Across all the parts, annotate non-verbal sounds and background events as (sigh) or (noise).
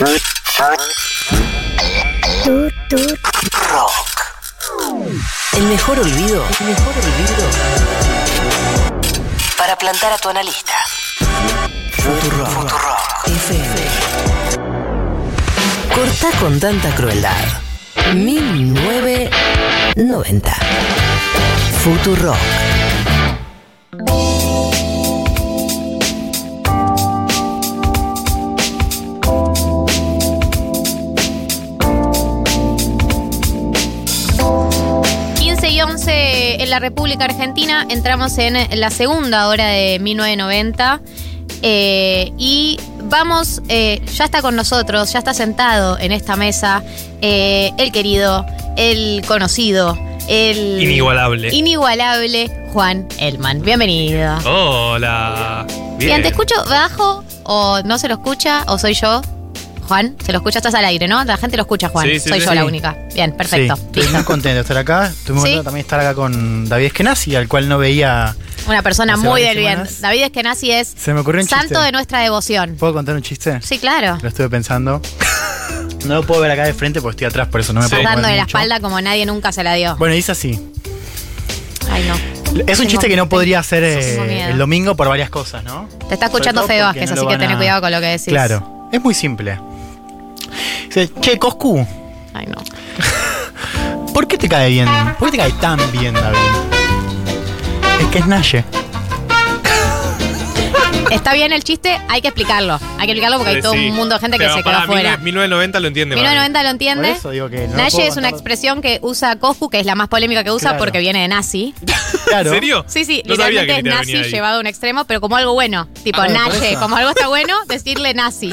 El mejor olvido. El mejor olvido. Para plantar a tu analista. Futurock. Futurock. FM. Corta con tanta crueldad. 1990. Futurock. La República Argentina. Entramos en la segunda hora de 1990. eh, y vamos, eh, ya está con nosotros, ya está sentado en esta mesa eh, el querido, el conocido, el Inigualable. inigualable Juan Elman. Bienvenido. Hola. Bien, ¿te escucho bajo o no se lo escucha o soy yo? Juan, se lo escucha, estás al aire, ¿no? La gente lo escucha, Juan. Sí, sí, soy sí. yo la única. Bien, perfecto. Sí, estoy muy contento de estar acá. Estoy muy Sí. contento también de estar acá con David Eskenazi, al cual no veía. Una persona muy del bien. David Eskenazi es Se me ocurrió un santo chiste. de nuestra devoción. ¿Puedo contar un chiste? Sí, claro. Lo estuve pensando. No lo puedo ver acá de frente porque estoy atrás, por eso no me Sí. puedo Dándole la mucho. espalda como nadie nunca se la dio. Bueno, dice así. Ay, no. Es un Tengo- chiste que no podría hacer eh, el domingo por varias cosas, ¿no? Te está escuchando Fede Vázquez, no así que van tené a- cuidado con lo que decís. Claro. Es muy simple. Dice, che, Coscu, Ay, no. (laughs) ¿por qué te cae bien? ¿Por qué te cae tan bien, David? Es que es Naye. (laughs) Está bien el chiste, hay que explicarlo. Hay que explicarlo porque hay Eh, todo sí. un mundo de gente que Pero se quedó pará, afuera. 1990 lo entiende. para mí. 1990 lo entiende. Por eso digo que no lo Naye es una expresión que usa Coscu, que es la más polémica que usa Claro. porque viene de nazi. (laughs) Claro. ¿En serio? Sí, sí, No sabía literalmente que literal nazi venía ahí. llevado a un extremo, pero como algo bueno. Tipo, Ah, por Naye, eso. como algo está bueno, decirle nazi.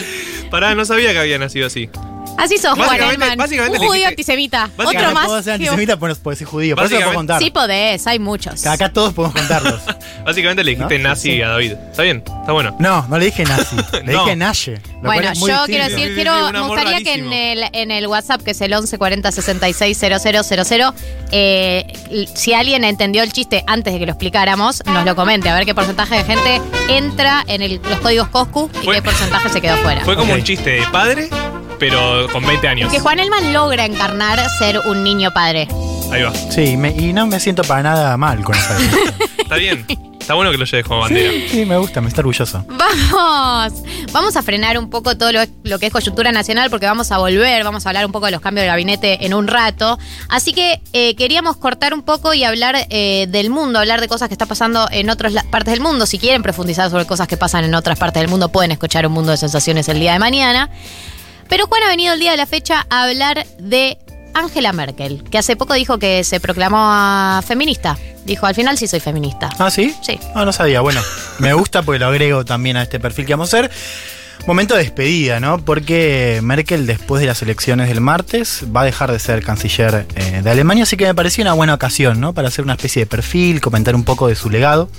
Pará, no sabía que había nacido así. Así sos, Juan Básicamente- Elman. básicamente Un le judío dijiste- antisemita. básicamente Otro más. ser que- antisemita por, por ser judío. Por eso lo puedo Básicamente- contar. Sí podés, hay muchos. Acá todos podemos contarlos. (laughs) Básicamente le dijiste ¿No? nazi Sí. a David. Está bien, está bueno. No, no le dije nazi. (laughs) Le No. dije Naye. lo cual Bueno, es muy yo distinto. quiero decir, Sí, quiero, un me amor gustaría que en rarísimo. el, en el WhatsApp, que es el 1140 66 000, eh, l- si alguien entendió el chiste antes de que lo explicáramos, nos lo comente, a ver qué porcentaje de gente entra en el- los códigos Coscu y Fue- qué porcentaje se quedó fuera. Fue como Ok. un chiste de padre, pero con 20 años. Que Juan Elman logra encarnar ser un niño padre. Ahí va. Sí, me- y no me siento para nada mal con esa (laughs) Está bien. Está bueno que lo lleves como bandera. Sí, me gusta, me está orgulloso. Vamos, vamos a frenar un poco todo lo, lo que es coyuntura nacional porque vamos a volver, vamos a hablar un poco de los cambios de gabinete en un rato. Así que eh, queríamos cortar un poco y hablar eh, del mundo, hablar de cosas que está pasando en otras la- partes del mundo. Si quieren profundizar sobre cosas que pasan en otras partes del mundo, pueden escuchar Un Mundo de Sensaciones el día de mañana. Pero Juan ha venido el día de la fecha a hablar de Angela Merkel, que hace poco dijo que se proclamó feminista. Dijo, al final sí soy feminista. ¿Ah, sí? Sí. Ah, no sabía. Bueno, me gusta porque lo agrego también a este perfil que vamos a hacer. Momento de despedida, ¿no? Porque Merkel, después de las elecciones del martes, va a dejar de ser canciller eh, de Alemania, así que me pareció una buena ocasión, ¿no? Para hacer una especie de perfil, comentar un poco de su legado.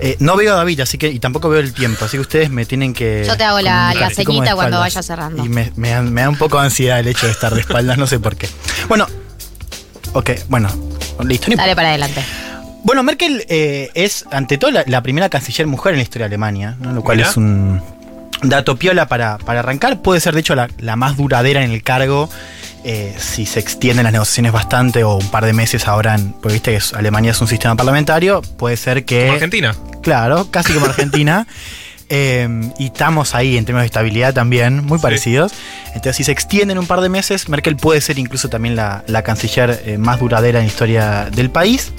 Eh, no veo a David, así que, y tampoco veo el tiempo, así que ustedes me tienen que. Yo te hago la- la ceñita cuando vaya cerrando. Y me, me da, me da un poco de ansiedad el hecho de estar de (laughs) espaldas, no sé por qué. Bueno, ok, bueno, listo. Dale para adelante. bueno, Merkel eh, es, ante todo, la, la primera canciller mujer en la historia de Alemania, ¿no? lo cual es un dato piola para, para arrancar. Puede ser, de hecho, la, la más duradera en el cargo eh, si se extienden las negociaciones bastante o un par de meses ahora, en- porque viste que es- Alemania es un sistema parlamentario, puede ser que... Como Argentina. Claro, casi como (laughs) Argentina. Eh, y estamos ahí en términos de estabilidad también, muy Sí. parecidos. Entonces, si se extienden un par de meses, Merkel puede ser incluso también la, la canciller eh, más duradera en la historia del país.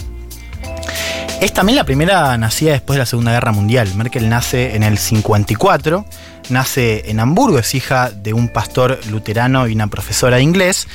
Es también la primera nacida después de la Segunda Guerra Mundial. Merkel nace en el 54, nace en Hamburgo, es hija de un pastor luterano y una profesora de inglés.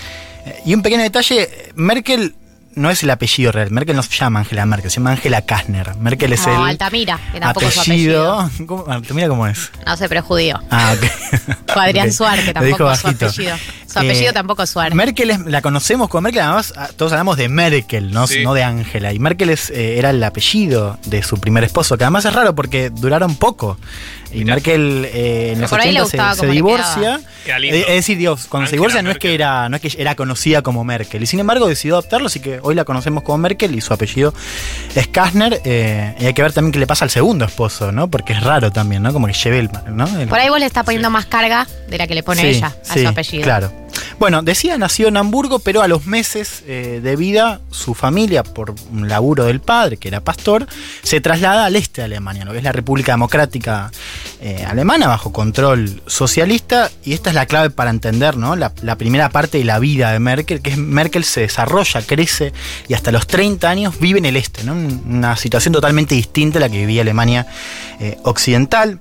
Eh, Y un pequeño detalle, Merkel no es el apellido real, Merkel no se llama Angela Merkel, se llama Angela Kastner. Merkel es No, el Altamira, que tampoco es su apellido. ¿Cómo? Altamira cómo es? No sé, pero es judío. Ah, ok. O Adrián. Suar, que tampoco es su apellido. Su apellido Eh, tampoco es Suar. Merkel es- la conocemos como Merkel, además ah, todos hablamos de Merkel, no, Sí. no de Angela. Y Merkel es, eh, era el apellido de su primer esposo, que además es raro porque duraron poco. Y Mirá. Merkel eh, en los por ahí le 80 se- se, divorcia. Eh, Es decir, Dios, cuando se divorcia no es, que era, no es que era conocida como Merkel. Y sin embargo decidió adoptarlo, así que hoy la conocemos como Merkel y su apellido es Kastner. eh, y hay que ver también qué le pasa al segundo esposo, ¿no? Porque es raro también, ¿no? Como que lleve el. ¿no? El- Por ahí vos le estás poniendo más carga de la que le pone Sí, ella a sí, su apellido. Claro. Bueno, decía, nació en Hamburgo, pero a los meses eh, de vida, su familia, por un laburo del padre, que era pastor, se traslada al este de Alemania, lo que es la República Democrática eh, Alemana, bajo control socialista. Y esta es la clave para entender ¿no? la, primera parte de la vida de Merkel, que es Merkel se desarrolla, crece y hasta los 30 años vive en el este, ¿no? una situación totalmente distinta a la que vivía Alemania eh, occidental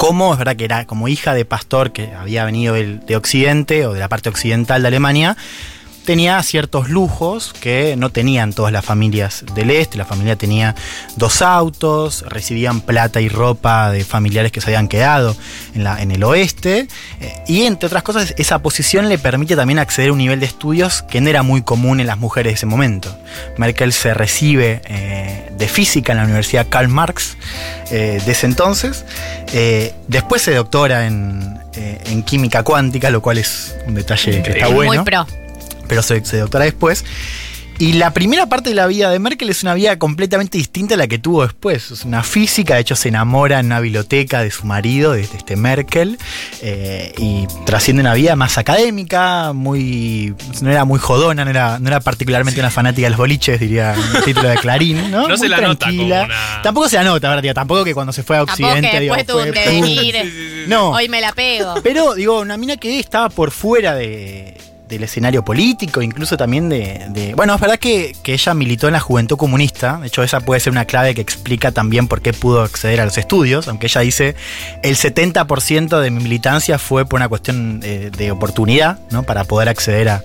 como es verdad que era como hija de pastor que había venido de Occidente o de la parte occidental de Alemania, tenía ciertos lujos que no tenían todas las familias del este. La familia tenía dos autos, recibían plata y ropa de familiares que se habían quedado en, la- en el oeste. eh, y entre otras cosas, esa posición le permite también acceder a un nivel de estudios que no era muy común en las mujeres de ese momento. Merkel se recibe eh, de física en la Universidad Karl Marx eh, de ese entonces. Eh, después se doctora en, en química cuántica, lo cual es un detalle que está bueno Muy pro. Pero se, se doctora después. Y la primera parte de la vida de Merkel es una vida completamente distinta a la que tuvo después. Es una física, de hecho se enamora en una biblioteca de su marido, de, de este Merkel, eh, y trasciende una vida más académica, muy no era muy jodona, no era, no era particularmente una fanática de los boliches, diría el título de Clarín, ¿no? No se Muy la nota como tranquila. una- Tampoco se la nota, ¿verdad? Tampoco que cuando se fue a Occidente... que digo, después tuvo devenir. No, Hoy me la pego. pero, digo, una mina que estaba por fuera de- del escenario político, incluso también de, Bueno, es verdad que, ella militó en la Juventud Comunista, de hecho esa puede ser una clave que explica también por qué pudo acceder a los estudios, aunque ella dice el 70% de mi militancia fue por una cuestión eh, de oportunidad, ¿no? Para poder acceder a,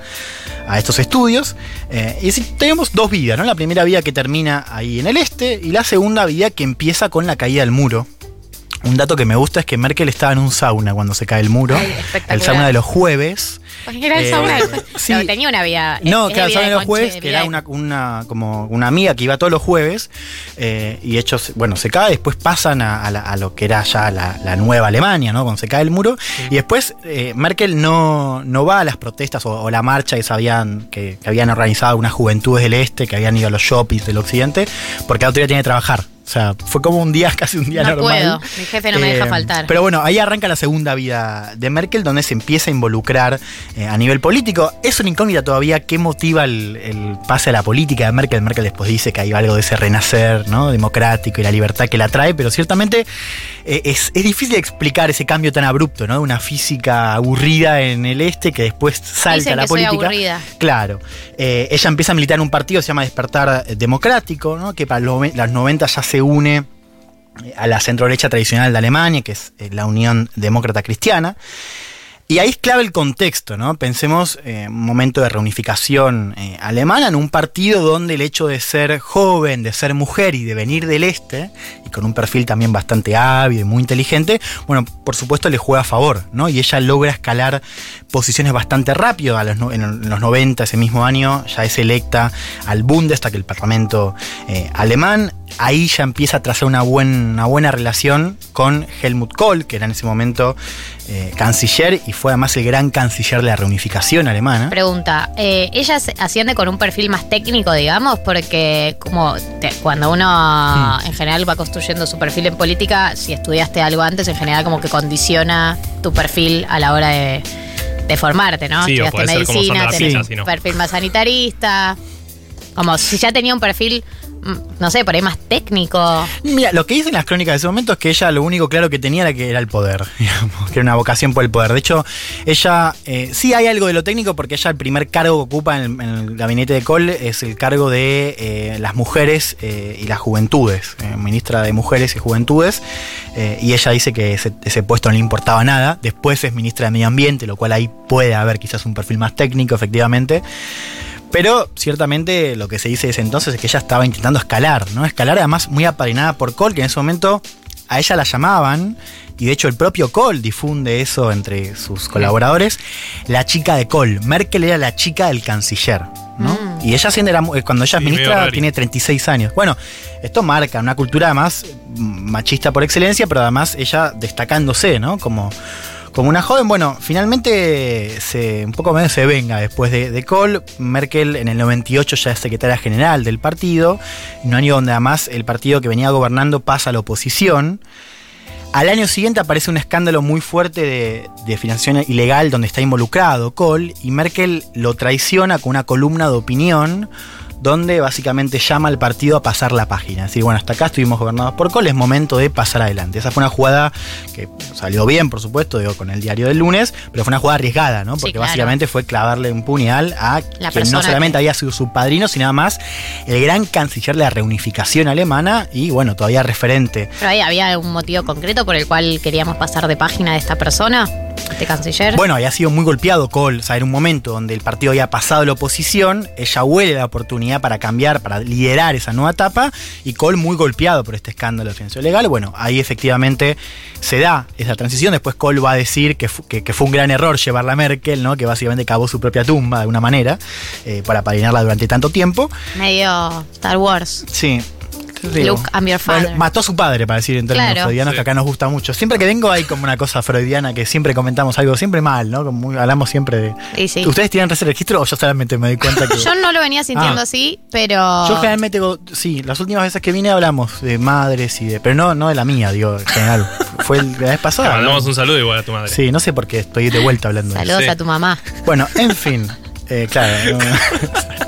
estos estudios. Eh, y así tenemos dos vidas, ¿no? La primera vida que termina ahí en el este y la segunda vida que empieza con la caída del muro. Un dato que me gusta es que Merkel estaba en un sauna cuando se cae el muro. Ay, el sauna de los jueves. Era el Eh, sauna. sí. No, tenía una vida. No, era claro, el sauna de los conche- jueves, que era una, una, como una amiga que iba todos los jueves. eh, y hechos, bueno, se cae, después pasan a, a la- a lo que era ya la, la nueva Alemania, ¿no? Cuando se cae el muro. Y después eh, Merkel no, no va a las protestas o, o la marcha que, sabían, que, que habían organizado unas juventudes del este, que habían ido a los shoppings del occidente, porque la autoridad tiene que trabajar. O sea, fue como un día, (laughs) casi un día No normal. puedo, mi jefe no me deja faltar. Pero bueno, ahí arranca la segunda vida de Merkel, donde se empieza a involucrar eh, a nivel político. Es una incógnita todavía qué motiva el, el pase a la política de Merkel. Merkel después dice que hay algo de ese renacer ¿no? democrático y la libertad que la trae, pero ciertamente eh, es, es difícil explicar ese cambio tan abrupto, ¿no? De una física aburrida en el este que después salta Dicen a la que soy política. aburrida. Claro. Eh, ella empieza a militar en un partido que se llama Despertar Democrático, ¿no? que para los los 90 ya se une eh, a la centro-derecha tradicional de Alemania, que es eh, la Unión Demócrata Cristiana. Y ahí es clave el contexto, ¿no? Pensemos eh, un momento de reunificación eh, alemana en un partido donde el hecho de ser joven, de ser mujer y de venir del este, y con un perfil también bastante hábil y muy inteligente, bueno, por supuesto le juega a favor, ¿no? Y ella logra escalar posiciones bastante rápido. A los en los 90, ese mismo año, ya es electa al Bundestag, el parlamento alemán. Ahí ya empieza a trazar una, buen- una buena relación con Helmut Kohl, que era en ese momento eh, canciller y fue además el gran canciller de la reunificación alemana. Pregunta, eh, ¿ella se- asciende con un perfil más técnico, digamos? Porque como te- cuando uno Hmm. en general va construyendo su perfil en política, si estudiaste algo antes, en general como que condiciona tu perfil a la hora de, de formarte, ¿no? Sí, Estudiaste medicina, tenés un perfil más sanitarista. Como si ya tenía un perfil, no sé, por ahí más técnico. Mira, lo que dicen las crónicas de ese momento es que ella lo único claro que tenía era que era el poder, (laughs) digamos, que era una vocación por el poder. De hecho, ella eh, sí hay algo de lo técnico porque ella el primer cargo que ocupa en el, gabinete de Kohl es el cargo de eh, las mujeres eh, y las juventudes, ministra de Mujeres y Juventudes, y ella dice que ese, ese puesto no le importaba nada. Después es ministra de Medio Ambiente, lo cual ahí puede haber quizás un perfil más técnico, efectivamente. Pero ciertamente lo que se dice desde entonces es que ella estaba intentando escalar, ¿no? Escalar además muy apadrinada por Kohl, que en ese momento a ella la llamaban, y de hecho el propio Kohl difunde eso entre sus colaboradores, la chica de Kohl. Merkel era la chica del canciller, ¿no? Mm. Y ella siendo era, mu- cuando ella es Sí, ministra tiene 36 años. Bueno, esto marca una cultura además mm, machista por excelencia, pero además ella destacándose, ¿no? Como, Como una joven, bueno, finalmente se, un poco menos se venga después de, de Kohl. Merkel en el 98 ya es secretaria general del partido, un año donde además el partido que venía gobernando pasa a la oposición. Al año siguiente aparece un escándalo muy fuerte de, de financiación ilegal donde está involucrado Kohl y Merkel lo traiciona con una columna de opinión donde básicamente llama al partido a pasar la página. Es decir, bueno, hasta acá estuvimos gobernados por Kohl, es momento de pasar adelante. Esa fue una jugada que salió bien, por supuesto, digo, con el diario del lunes, pero fue una jugada arriesgada, ¿no? Sí, Porque claro. básicamente fue clavarle un puñal a La quien no solamente que- había sido su padrino, sino además el gran canciller de la reunificación alemana y, bueno, todavía referente Pero ahí había un motivo concreto por el cual queríamos pasar de página de esta persona, este canciller. Bueno, había sido muy golpeado Kohl, o sea, era un momento donde el partido había pasado la oposición, ella huele la oportunidad para cambiar, para liderar esa nueva etapa, y Kohl muy golpeado por este escándalo de financiación legal. Bueno, ahí efectivamente se da esa transición, después Kohl va a decir que, fu- que- que fue un gran error llevarla a Merkel, ¿no? que básicamente cavó su propia tumba de alguna manera, eh, para padrinarla durante tanto tiempo. Medio Star Wars. Sí. Look, I'm your father. Bueno, mató a su padre, para decir en términos Claro. freudianos, Sí. que acá nos gusta mucho. Siempre que vengo hay como una cosa freudiana que siempre comentamos algo, siempre mal, ¿no? Como muy- hablamos siempre de. Sí, sí. ¿Ustedes tienen ese registro o yo solamente me doy cuenta que.? (laughs) Yo no lo venía sintiendo Ah. así, pero. Yo generalmente, digo, sí, las últimas veces que vine hablamos de madres y de. Pero no, no de la mía, digo, en general. (laughs) Fue el- la vez pasada. mandamos ¿no? un saludo igual a tu madre. Sí, no sé por qué estoy de vuelta hablando de eso. Saludos a tu mamá. Bueno, en fin. eh, claro. no- (laughs)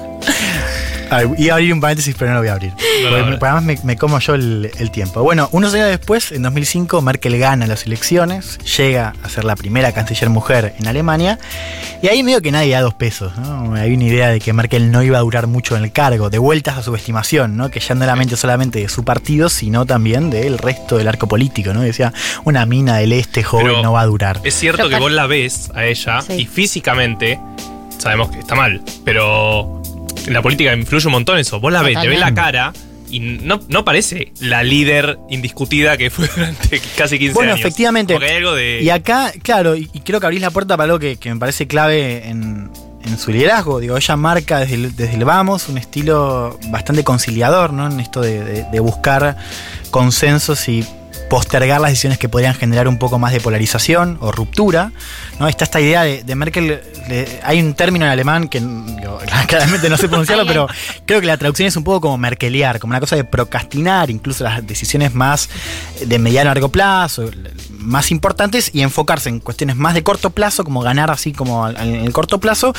A ver, iba a abrir un paréntesis, pero no lo voy a abrir. me- además me, me como yo el, el tiempo. Bueno, unos años después, en 2005, Merkel gana las elecciones, llega a ser la primera canciller mujer en Alemania, y ahí medio que nadie da dos pesos. ¿no? Hay una idea de que Merkel no iba a durar mucho en el cargo, de vueltas a su estimación, ¿no? que ya no era mente solamente de su partido, sino también del resto del arco político. ¿no? Decía, una mina del este joven Pero no va a durar. Es cierto Pero que vos la ves a ella Sí. y físicamente sabemos que está mal, pero en la política influye un montón eso. Vos la ves, te ves la cara y no, no parece la líder indiscutida que fue (laughs) durante casi 15 Bueno, años. efectivamente. Hay algo de. Y acá, claro, y, y creo que abrís la puerta para algo que, que me parece clave en, en su liderazgo. Digo, ella marca desde el, desde el vamos un estilo bastante conciliador, ¿no? En esto de, de- de buscar consensos y postergar las decisiones que podrían generar un poco más de polarización o ruptura. ¿no? Está esta idea de, de Merkel, hay un término en alemán que (laughs) claramente no sé pronunciarlo, pero creo que la traducción es un poco como merkelear, como una cosa de procrastinar incluso las decisiones más de mediano a largo plazo, más importantes, y enfocarse en cuestiones más de corto plazo, como ganar así como en el corto plazo,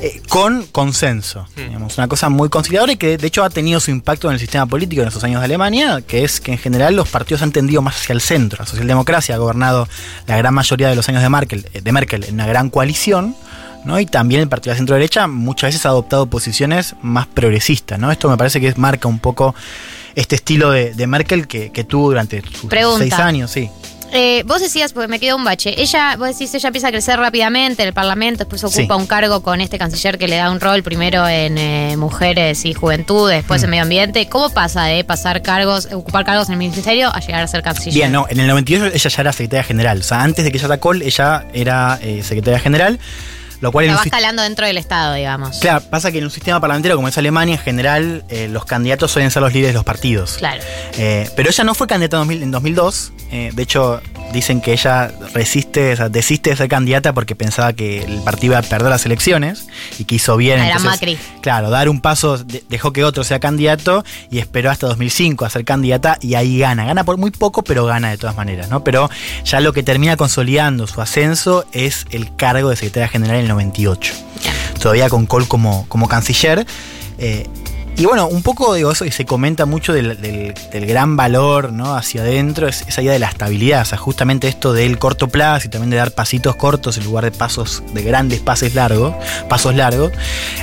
eh, con consenso. Hmm. Digamos, una cosa muy conciliadora y que de hecho ha tenido su impacto en el sistema político en esos años de Alemania, que es que en general los partidos han tendido más hacia el centro. La socialdemocracia ha gobernado la gran mayoría de los años de Merkel, eh, de Merkel en una gran coalición. ¿no? Y también el partido de la centro derecha muchas veces ha adoptado posiciones más progresistas. ¿no? Esto me parece que marca un poco este estilo de, de Merkel que, que tuvo durante sus Pregunta. seis años. Sí. Eh, vos decías, porque me quedó un bache, ella, vos decís, ella empieza a crecer rápidamente en el Parlamento, después ocupa Sí. un cargo con este canciller que le da un rol primero en eh, mujeres y juventud, después Mm. en medio ambiente. ¿Cómo pasa de pasar cargos, ocupar cargos en el ministerio a llegar a ser canciller? Bien, no, en el 98 ella ya era secretaria general. O sea, antes de que ella Kohl, ella era eh, secretaria general. Lo cual sis- escalando dentro del Estado, digamos. Claro, pasa que en un sistema parlamentario como es Alemania, en general, eh, los candidatos suelen ser los líderes de los partidos. Claro. Eh, pero ella no fue candidata en, 2000 en 2002. eh, de hecho, dicen que ella resiste, o sea, desiste de ser candidata porque pensaba que el partido iba a perder las elecciones y que hizo bien. Era Macri. Claro, dar un paso, de- dejó que otro sea candidato y esperó hasta 2005 a ser candidata y ahí gana. Gana por muy poco, pero gana de todas maneras, ¿no? Pero ya lo que termina consolidando su ascenso es el cargo de secretaria general en el 98 Bien. todavía con Kohl como, como canciller. Eh, y bueno, un poco digo eso y se comenta mucho del, del- gran valor ¿no? hacia adentro, es, esa idea de la estabilidad, o sea, justamente esto del corto plazo y también de dar pasitos cortos en lugar de pasos, de grandes pases largos, pasos largos,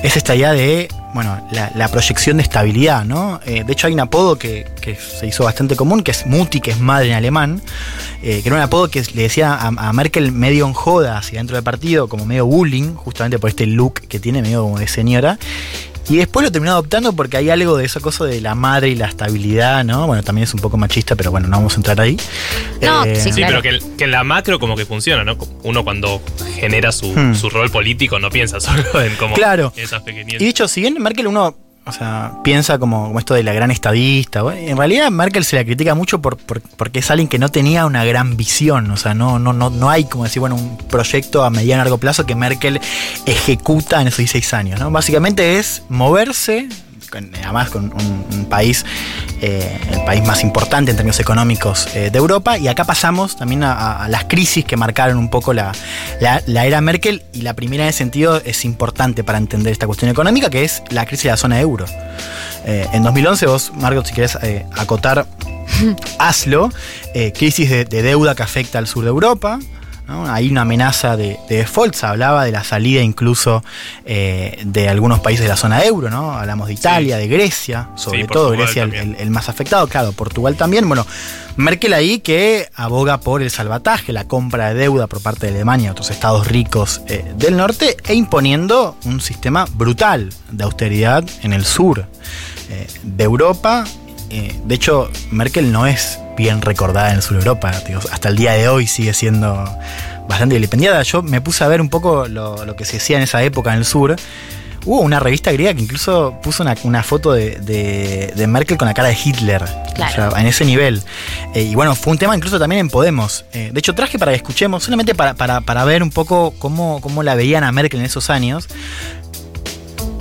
es esta idea de, bueno, la, proyección de estabilidad, ¿no? Eh, de hecho hay un apodo que, que se hizo bastante común, que es Mutti, que es madre en alemán, eh, que era un apodo que le decía a, a Merkel medio en joda hacia dentro del partido, como medio bullying, justamente por este look que tiene, medio como de señora. Y después lo terminó adoptando porque hay algo de esa cosa de la madre y la estabilidad, ¿no? Bueno, también es un poco machista, pero bueno, no vamos a entrar ahí. Eh, No, sí, Sí, Claro. pero que, que en la macro como que funciona, ¿no? Uno cuando genera su, Hmm. su rol político no piensa (laughs) solo en como Claro. esas pequeñeces. Y de hecho, si bien Merkel uno o sea, piensa como, esto de la gran estadista. En realidad Merkel se la critica mucho por, por- porque es alguien que no tenía una gran visión. O sea, no, no, no, no hay como decir, bueno, un proyecto a mediano y largo plazo que Merkel ejecuta en esos 16 años. ¿no? Básicamente es moverse, además con un, un país, eh, el país más importante en términos económicos eh, de Europa. Y acá pasamos también a, las crisis que marcaron un poco la, la- la era Merkel. Y la primera en ese sentido es importante para entender esta cuestión económica, que es la crisis de la zona euro. Eh, en 2011, vos, Margot, si querés eh, acotar, (laughs) hazlo. Eh, crisis de, de deuda que afecta al sur de Europa. ¿No? Hay una amenaza de, de default, se hablaba de la salida incluso eh, de algunos países de la zona euro, ¿no? Hablamos de Italia, de Grecia, sobre Sí, todo Portugal Grecia el más afectado, claro, Portugal también. Bueno, Merkel ahí que aboga por el salvataje, la compra de deuda por parte de Alemania y otros estados ricos eh, del norte e imponiendo un sistema brutal de austeridad en el sur eh, de Europa. Eh, de hecho, Merkel no es bien recordada en el sur de Europa. digo, hasta el día de hoy sigue siendo bastante vilipendiada. Yo me puse a ver un poco lo, lo que se decía en esa época en el sur. Hubo una revista griega que incluso puso una, una foto de, de- de Merkel con la cara de Hitler. Claro. O sea, en ese nivel. Eh, y bueno, fue un tema incluso también en Podemos. Eh, de hecho, traje para que escuchemos, solamente para, para- para ver un poco cómo, cómo la veían a Merkel en esos años.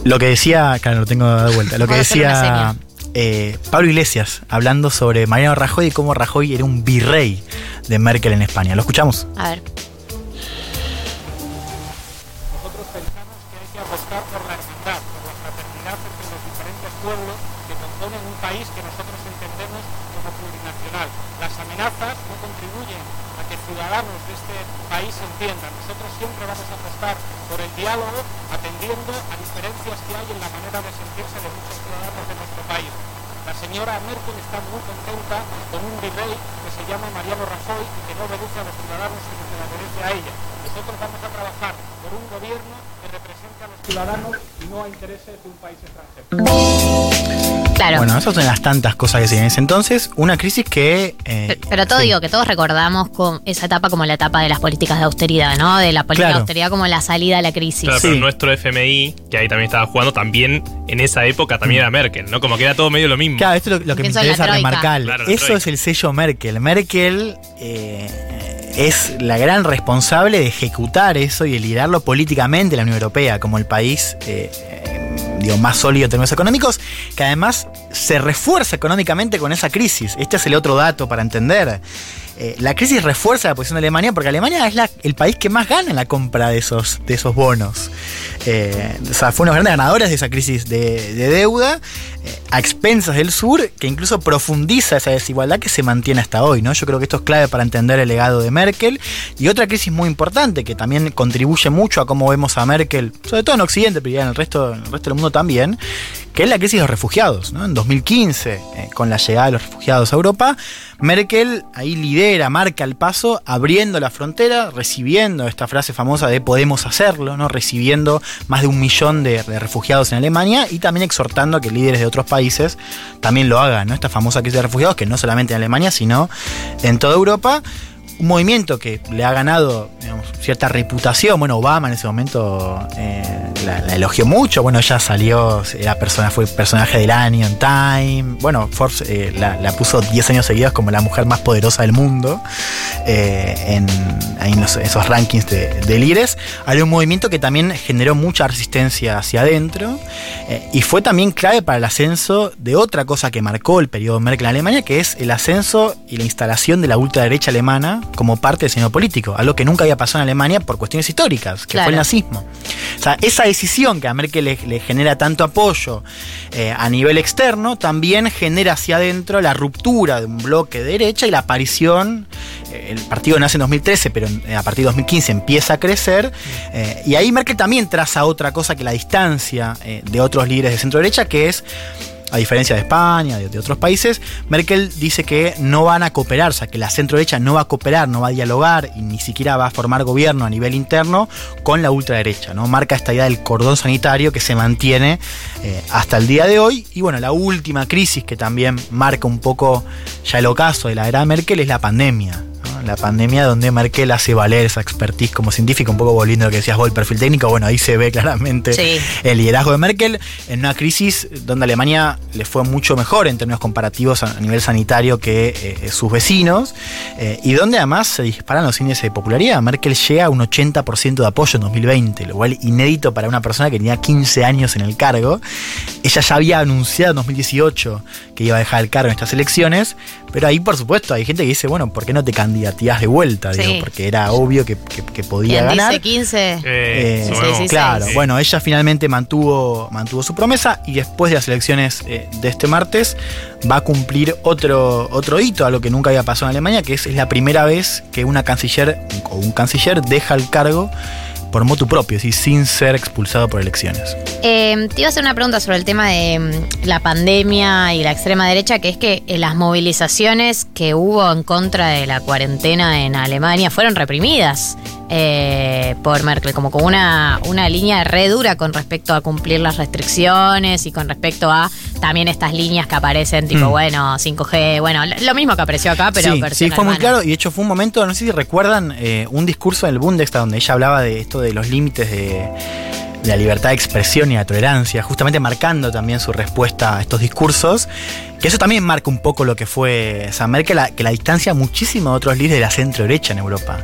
Lo que decía, claro, lo tengo de vuelta. Lo que decía. Eh, Pablo Iglesias hablando sobre Mariano Rajoy y cómo Rajoy era un virrey de Merkel en España. ¿Lo escuchamos? A ver. Nosotros pensamos que hay que apostar por la hermandad, por la fraternidad entre los diferentes pueblos que componen un país que nosotros entendemos como plurinacional. Las amenazas no contribuyen a que ciudadanos de este país entiendan. Nosotros siempre vamos a apostar por el diálogo, Merkel está muy contenta con un virrey que se llama Mariano Rajoy y que no obedece a los ciudadanos, sino que obedece a ella. Nosotros vamos a trabajar por un gobierno que represente a los ciudadanos y no a intereses de un país extranjero. Claro. Bueno, esas son las tantas cosas que se en ese entonces. Una crisis que. eh, Pero, pero todo sí. digo que todos recordamos con esa etapa como la etapa de las políticas de austeridad, ¿no? De la política Claro. de austeridad como la salida a la crisis. Claro, Sí. pero nuestro FMI, que ahí también estaba jugando, también en esa época también era Merkel, ¿no? Como que era todo medio lo mismo. Claro, esto es lo, lo que me interesa remarcar. Claro, Eso troika. es el sello Merkel. Merkel eh, es la gran responsable de ejecutar eso y de liderarlo políticamente en la Unión Europea como el país eh, digo, más sólido en términos económicos, que además se refuerza económicamente con esa crisis. Este es el otro dato para entender. Eh, la crisis refuerza la posición de Alemania porque Alemania es el país que más gana en la compra de esos, bonos. Eh, o sea, fue uno de los grandes ganadores de esa crisis de, de deuda eh, a expensas del sur, que incluso profundiza esa desigualdad que se mantiene hasta hoy. ¿no? Yo creo que esto es clave para entender el legado de Merkel. Y otra crisis muy importante que también contribuye mucho a cómo vemos a Merkel, sobre todo en Occidente, pero ya en el resto del mundo también, que es la crisis de los refugiados. ¿no? En 2015, eh, con la llegada de los refugiados a Europa, Merkel ahí lidera, marca el paso, abriendo la frontera, recibiendo esta frase famosa de podemos hacerlo, ¿no? recibiendo más de un millón de, refugiados en Alemania y también exhortando a que líderes de otros países también lo hagan. ¿no? Esta famosa crisis de refugiados que no solamente en Alemania, sino en toda Europa. Un movimiento que le ha ganado cierta reputación. Bueno, Obama en ese momento eh, la, elogió mucho. Bueno, ella salió, era persona, fue personaje del año en Time. Bueno, Forbes eh, la, puso 10 años seguidos como la mujer más poderosa del mundo eh, en, esos rankings de, de líderes. Había un movimiento que también generó mucha resistencia hacia adentro y fue también clave para el ascenso de otra cosa que marcó el periodo Merkel en Alemania, que es el ascenso y la instalación de la ultraderecha alemana como parte del señor político, algo que nunca había pasado en Alemania por cuestiones históricas, que Claro. fue el nazismo. O sea, esa decisión que a Merkel le, le genera tanto apoyo eh, a nivel externo, también genera hacia adentro la ruptura de un bloque de derecha y la aparición, eh, el partido nace en 2013, pero en- a partir de 2015 empieza a crecer, eh, y ahí Merkel también traza otra cosa que la distancia eh, de otros líderes de centro derecha, que es a diferencia de España, de, de otros países, Merkel dice que no van a cooperar, o sea, que la centro derecha no va a cooperar, no va a dialogar y ni siquiera va a formar gobierno a nivel interno con la ultraderecha, ¿no? Marca esta idea del cordón sanitario que se mantiene eh, hasta el día de hoy. Y bueno, la última crisis que también marca un poco ya el ocaso de la era Merkel es la pandemia. ¿No? la pandemia, donde Merkel hace valer esa expertise como científica, un poco volviendo a lo que decías vos, el perfil técnico, bueno, ahí se ve claramente Sí. el liderazgo de Merkel en una crisis donde Alemania le fue mucho mejor en términos comparativos a nivel sanitario que eh, sus vecinos, eh, y donde además se disparan los índices de popularidad. Merkel llega a un 80% de apoyo en 2020, lo cual inédito para una persona que tenía 15 años en el cargo. Ella ya había anunciado en 2018 que iba a dejar el cargo en estas elecciones, pero ahí por supuesto hay gente que dice, bueno, ¿por qué no te candidatías de vuelta? Sí. Digo, porque era obvio que, que- que podía ¿Quién ganar. dice 15? Eh, Eh, sí, sí, claro, sí. bueno, ella finalmente mantuvo, mantuvo su promesa y después de las elecciones eh, de este martes va a cumplir otro, otro hito, algo que nunca había pasado en Alemania, que es, es la primera vez que una canciller o un canciller deja el cargo por motu propio, decir, sin ser expulsado por elecciones. Eh, te iba a hacer una pregunta sobre el tema de mm, la pandemia y la extrema derecha, que es que eh, las movilizaciones que hubo en contra de la cuarentena en Alemania fueron reprimidas eh, por Merkel, como con una, una línea re dura con respecto a cumplir las restricciones y con respecto a también estas líneas que aparecen, tipo, Mm. bueno, 5G, bueno, lo mismo que apareció acá, pero sí, sí, fue muy claro y de hecho fue un momento, no sé si recuerdan, eh, un discurso en el Bundestag donde ella hablaba de esto de los límites de, la libertad de expresión y la tolerancia, justamente marcando también su respuesta a estos discursos, que eso también marca un poco lo que fue sea, Merkel, la, que la distancia muchísimo de otros líderes de la centro derecha en Europa,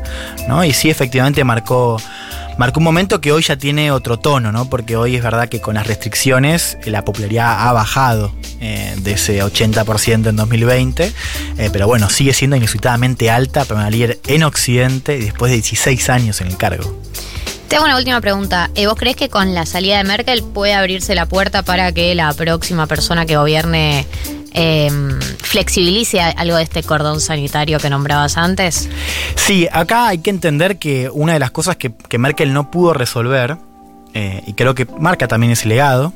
¿no? Y sí, efectivamente marcó marcó un momento que hoy ya tiene otro tono, ¿no? Porque hoy es verdad que con las restricciones eh, la popularidad ha bajado eh, de ese 80% en 2020, eh, pero bueno, sigue siendo inusitablemente alta para una líder en Occidente después de 16 años en el cargo. Te hago una última pregunta. Eh, ¿Vos crees que con la salida de Merkel puede abrirse la puerta para que la próxima persona que gobierne eh, flexibilice algo de este cordón sanitario que nombrabas antes? Sí, acá hay que entender que una de las cosas que, que Merkel no pudo resolver, eh, y creo que marca también ese legado,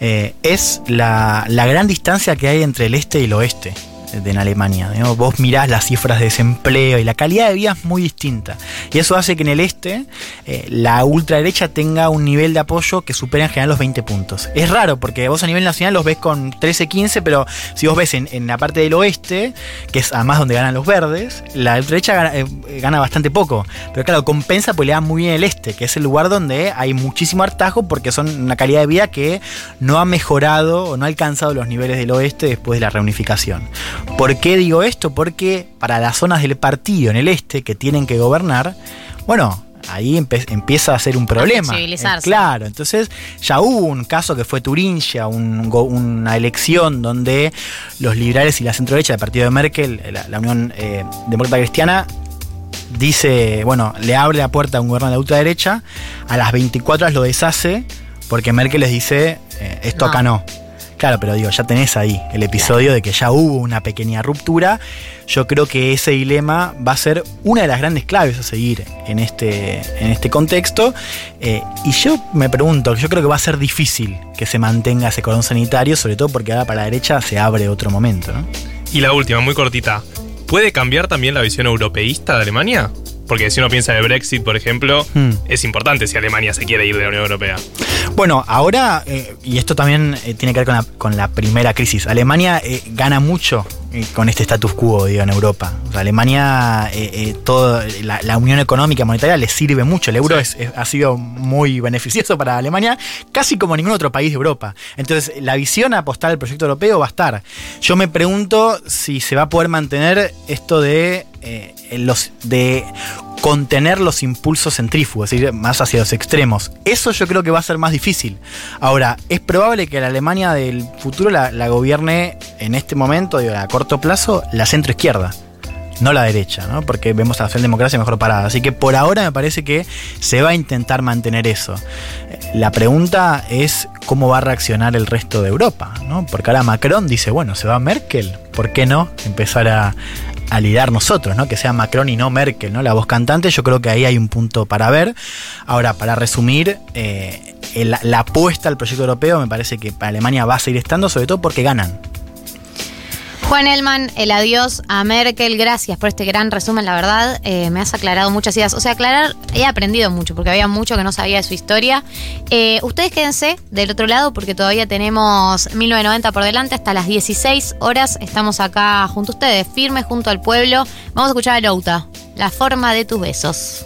eh, es la, la gran distancia que hay entre el este y el oeste en Alemania. Vos mirás las cifras de desempleo y la calidad de vida es muy distinta. Y eso hace que en el este eh, la ultraderecha tenga un nivel de apoyo que supera en general los 20 puntos. Es raro porque vos a nivel nacional los ves con 13, 15, pero si vos ves en, en la parte del oeste, que es además donde ganan los verdes, la ultraderecha gana, eh, gana bastante poco. Pero claro, compensa porque le da muy bien el este, que es el lugar donde hay muchísimo hartajo porque son una calidad de vida que no ha mejorado o no ha alcanzado los niveles del oeste después de la reunificación. ¿Por qué digo esto? Porque para las zonas del partido en el este que tienen que gobernar, bueno, ahí empieza a ser un problema. Eh, claro, entonces ya hubo un caso que fue Turingia, un una elección donde los liberales y la centro-derecha del partido de Merkel, la, la Unión eh, Demócrata Cristiana, dice, bueno, le abre la puerta a un gobierno de la ultraderecha, a las 24 horas lo deshace, porque Merkel les dice, eh, esto No. acá no. Claro, pero digo, ya tenés ahí el episodio de que ya hubo una pequeña ruptura. Yo creo que ese dilema va a ser una de las grandes claves a seguir en este, en este contexto. Eh, y yo me pregunto, yo creo que va a ser difícil que se mantenga ese cordón sanitario, sobre todo porque ahora para la derecha se abre otro momento, ¿no? Y la última, muy cortita. ¿Puede cambiar también la visión europeísta de Alemania? Porque si uno piensa en el Brexit, por ejemplo, Hmm. es importante si Alemania se quiere ir de la Unión Europea. Bueno, ahora, eh, y esto también eh, tiene que ver con la, con la primera crisis, Alemania eh, gana mucho con este status quo, digo, en Europa. O sea, Alemania, todo, la, la unión económica monetaria le sirve mucho. El euro es- es- ha sido muy beneficioso para Alemania, casi como ningún otro país de Europa. Entonces, la visión a apostar al proyecto europeo va a estar. Yo me pregunto si se va a poder mantener esto de, eh, los, de contener los impulsos centrífugos, es decir, más hacia los extremos. Eso yo creo que va a ser más difícil. Ahora, es probable que la Alemania del futuro la, la gobierne en este momento, digo, a corto plazo, la centroizquierda. No la derecha, ¿no? Porque vemos a la democracia mejor parada. Así que por ahora me parece que se va a intentar mantener eso. Eh, La pregunta es cómo va a reaccionar el resto de Europa, ¿no? Porque ahora Macron dice, bueno, se va Merkel, ¿por qué no empezar a, a liderar nosotros, ¿no? Que sea Macron y no Merkel, ¿no? La voz cantante, yo creo que ahí hay un punto para ver. Ahora, para resumir, eh, la apuesta al proyecto europeo me parece que para Alemania va a seguir estando, sobre todo porque ganan. Juan Elman, el adiós a Merkel, gracias por este gran resumen, la verdad, eh, me has aclarado muchas ideas. O sea, aclarar, he aprendido mucho porque había mucho que no sabía de su historia. Eh, ustedes quédense del otro lado porque todavía tenemos 1990 por delante, hasta las 16 horas estamos acá junto a ustedes, firmes junto al pueblo. Vamos a escuchar a Louta, la forma de tus besos.